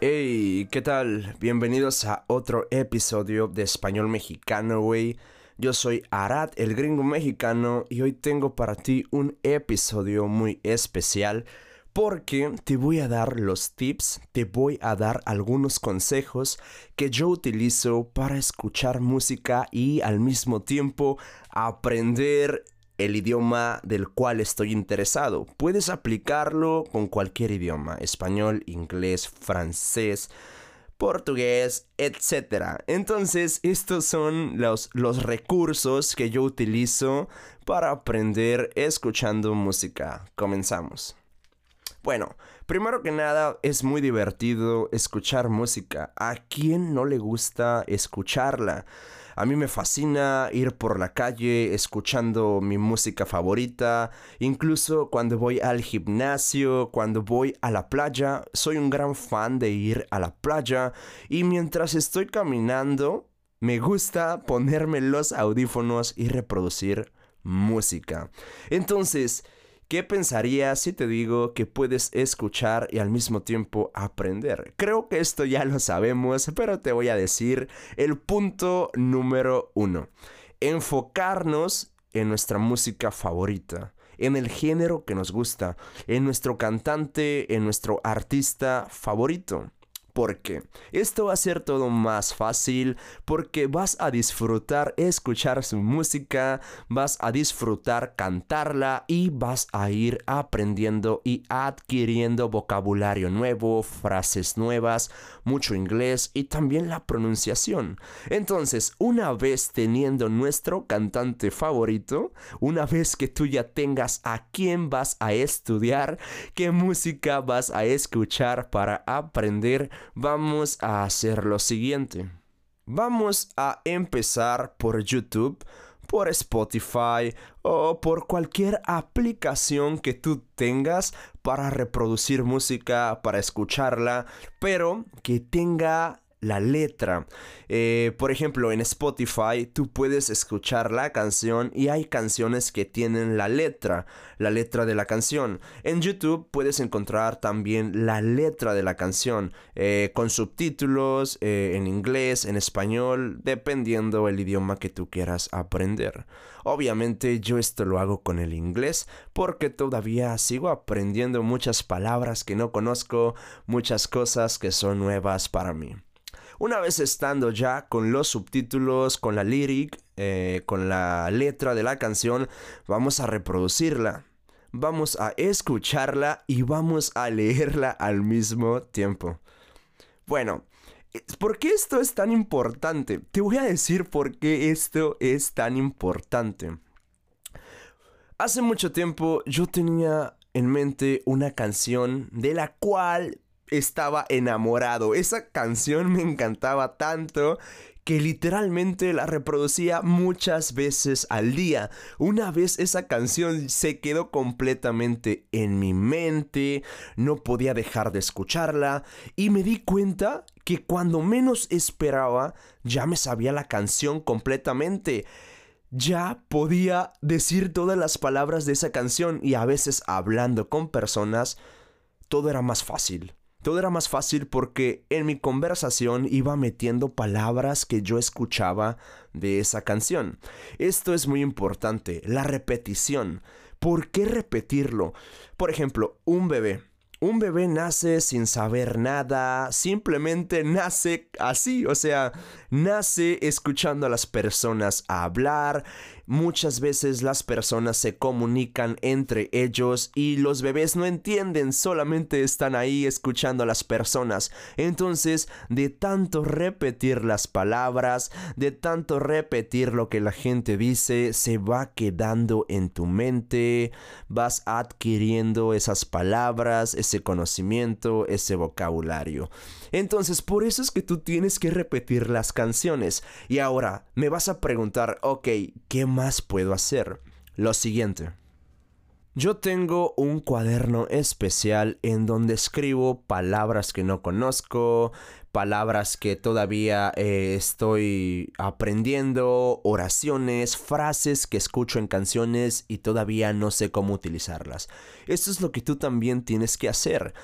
Hey, ¿qué tal? Bienvenidos a otro episodio de Español Mexicano, güey. Yo soy Arad, el gringo mexicano, y hoy tengo para ti un episodio muy especial porque te voy a dar los tips, te voy a dar algunos consejos que yo utilizo para escuchar música y al mismo tiempo aprender el idioma del cual estoy interesado. Puedes aplicarlo con cualquier idioma, español, inglés, francés, portugués, etc. Entonces, estos son los, los recursos que yo utilizo para aprender escuchando música. Comenzamos. Bueno, primero que nada es muy divertido escuchar música. ¿A quién no le gusta escucharla? A mí me fascina ir por la calle escuchando mi música favorita, incluso cuando voy al gimnasio, cuando voy a la playa, soy un gran fan de ir a la playa y mientras estoy caminando, me gusta ponerme los audífonos y reproducir música. Entonces, ¿Qué pensarías si te digo que puedes escuchar y al mismo tiempo aprender? Creo que esto ya lo sabemos, pero te voy a decir el punto número uno. Enfocarnos en nuestra música favorita en el género que nos gusta, en nuestro cantante, en nuestro artista favorito. Porque esto va a ser todo más fácil porque vas a disfrutar escuchar su música, vas a disfrutar cantarla y vas a ir aprendiendo y adquiriendo vocabulario nuevo, frases nuevas, mucho inglés y también la pronunciación. Entonces, una vez teniendo nuestro cantante favorito, una vez que tú ya tengas a quién vas a estudiar, qué música vas a escuchar para aprender, vamos a hacer lo siguiente. Vamos a empezar por YouTube, por Spotify o por cualquier aplicación que tú tengas para reproducir música, para escucharla, pero que tenga la letra. Eh, por ejemplo, en Spotify tú puedes escuchar la canción y hay canciones que tienen la letra, la letra de la canción. En YouTube puedes encontrar también la letra de la canción eh, con subtítulos eh, en inglés, en español, dependiendo el idioma que tú quieras aprender. Obviamente yo esto lo hago con el inglés porque todavía sigo aprendiendo muchas palabras que no conozco, muchas cosas que son nuevas para mí. Una vez estando ya con los subtítulos, con la lyric, eh, con la letra de la canción, vamos a reproducirla. Vamos a escucharla y vamos a leerla al mismo tiempo. Bueno, ¿por qué esto es tan importante? Te voy a decir por qué esto es tan importante. Hace mucho tiempo yo tenía en mente una canción de la cual estaba enamorado. Esa canción me encantaba tanto que literalmente la reproducía muchas veces al día. Una vez esa canción se quedó completamente en mi mente, no podía dejar de escucharla y me di cuenta que cuando menos esperaba ya me sabía la canción completamente. Ya podía decir todas las palabras de esa canción y a veces hablando con personas todo era más fácil. Todo era más fácil porque en mi conversación iba metiendo palabras que yo escuchaba de esa canción. Esto es muy importante, la repetición. ¿Por qué repetirlo? Por ejemplo, un bebé un bebé nace sin saber nada, simplemente nace así, o sea, nace escuchando a las personas hablar. Muchas veces las personas se comunican entre ellos y los bebés no entienden, solamente están ahí escuchando a las personas. Entonces, de tanto repetir las palabras, de tanto repetir lo que la gente dice, se va quedando en tu mente, vas adquiriendo esas palabras, ese conocimiento, ese vocabulario. Entonces, por eso es que tú tienes que repetir las canciones. Y ahora, me vas a preguntar, ok, ¿qué más puedo hacer? Lo siguiente. Yo tengo un cuaderno especial en donde escribo palabras que no conozco, palabras que todavía eh, estoy aprendiendo, oraciones, frases que escucho en canciones y todavía no sé cómo utilizarlas. Esto es lo que tú también tienes que hacer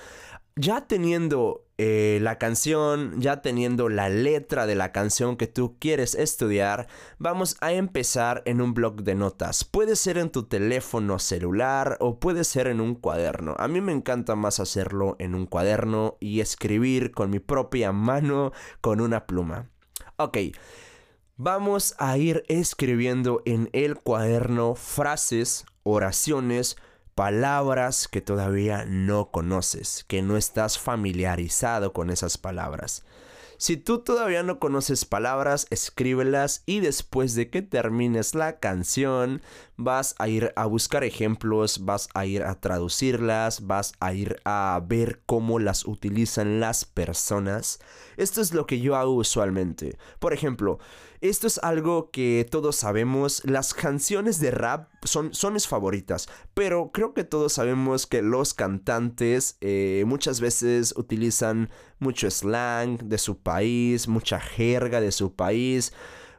ya teniendo eh, la canción, ya teniendo la letra de la canción que tú quieres estudiar, vamos a empezar en un blog de notas. Puede ser en tu teléfono celular o puede ser en un cuaderno. A mí me encanta más hacerlo en un cuaderno y escribir con mi propia mano con una pluma. Ok. Vamos a ir escribiendo en el cuaderno frases, oraciones, palabras que todavía no conoces, que no estás familiarizado con esas palabras. Si tú todavía no conoces palabras, escríbelas y después de que termines la canción, vas a ir a buscar ejemplos, vas a ir a traducirlas, vas a ir a ver cómo las utilizan las personas. Esto es lo que yo hago usualmente. Por ejemplo, esto es algo que todos sabemos, las canciones de rap son, son mis favoritas, pero creo que todos sabemos que los cantantes eh, muchas veces utilizan mucho slang de su país, mucha jerga de su país,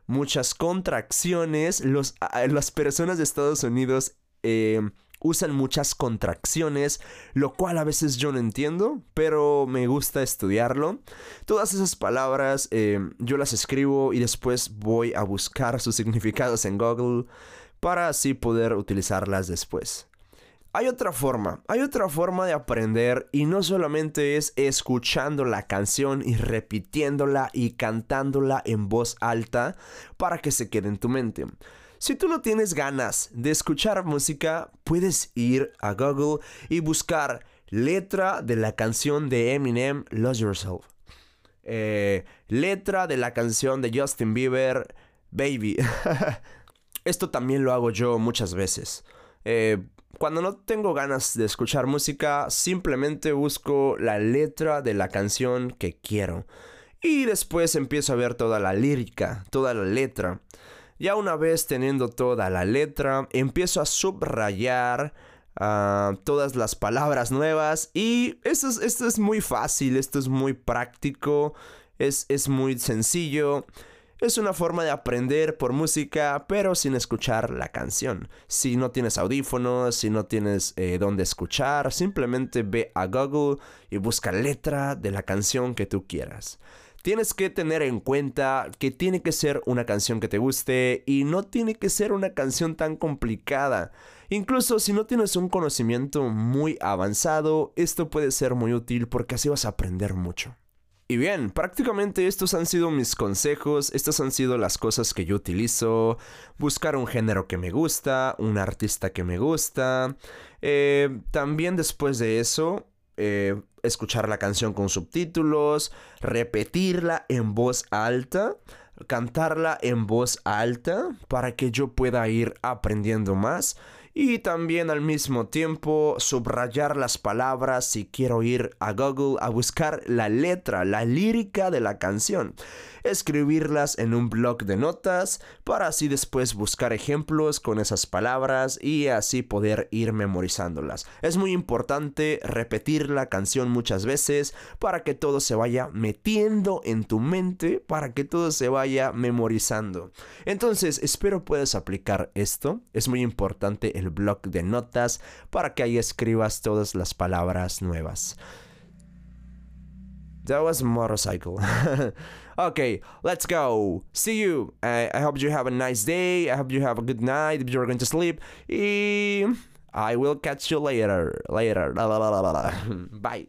muchas contracciones. Los, las personas de Estados Unidos eh, usan muchas contracciones, lo cual a veces yo no entiendo, pero me gusta estudiarlo. Todas esas palabras eh, yo las escribo y después voy a buscar sus significados en Google para así poder utilizarlas después. Hay otra forma, hay otra forma de aprender y no solamente es escuchando la canción y repitiéndola y cantándola en voz alta para que se quede en tu mente. Si tú no tienes ganas de escuchar música, puedes ir a Google y buscar letra de la canción de Eminem, Lose Yourself. Eh, letra de la canción de Justin Bieber, Baby. Esto también lo hago yo muchas veces. Eh, cuando no tengo ganas de escuchar música, simplemente busco la letra de la canción que quiero. Y después empiezo a ver toda la lírica, toda la letra. Ya una vez teniendo toda la letra, empiezo a subrayar ah, todas las palabras nuevas y esto es, esto es muy fácil, esto es muy práctico, es, es muy sencillo. Es una forma de aprender por música, pero sin escuchar la canción. Si no tienes audífonos, si no tienes eh, dónde escuchar, simplemente ve a Google y busca letra de la canción que tú quieras tienes que tener en cuenta que tiene que ser una canción que te guste y no tiene que ser una canción tan complicada. Incluso si no tienes un conocimiento muy avanzado, esto puede ser muy útil porque así vas a aprender mucho. Y bien, prácticamente estos han sido mis consejos, estas han sido las cosas que yo utilizo, buscar un género que me gusta, un artista que me gusta. Eh, también después de eso, eh, escuchar la canción con subtítulos, repetirla en voz alta, cantarla en voz alta para que yo pueda ir aprendiendo más y también al mismo tiempo subrayar las palabras si quiero ir a Google a buscar la letra, la lírica de la canción, escribirlas en un blog de notas para así después buscar ejemplos con esas palabras y así poder ir memorizándolas. Es muy importante repetir la canción muchas veces para que todo se vaya metiendo en tu mente, para que todo se vaya memorizando. Entonces, espero puedas aplicar esto. Es muy importante el blog de notas para que ahí escribas todas las palabras nuevas. That was motorcycle. okay, let's go. See you. I, hope you have a nice day. I hope you have a good night if you're going to sleep. I will catch you later. Later. Bye.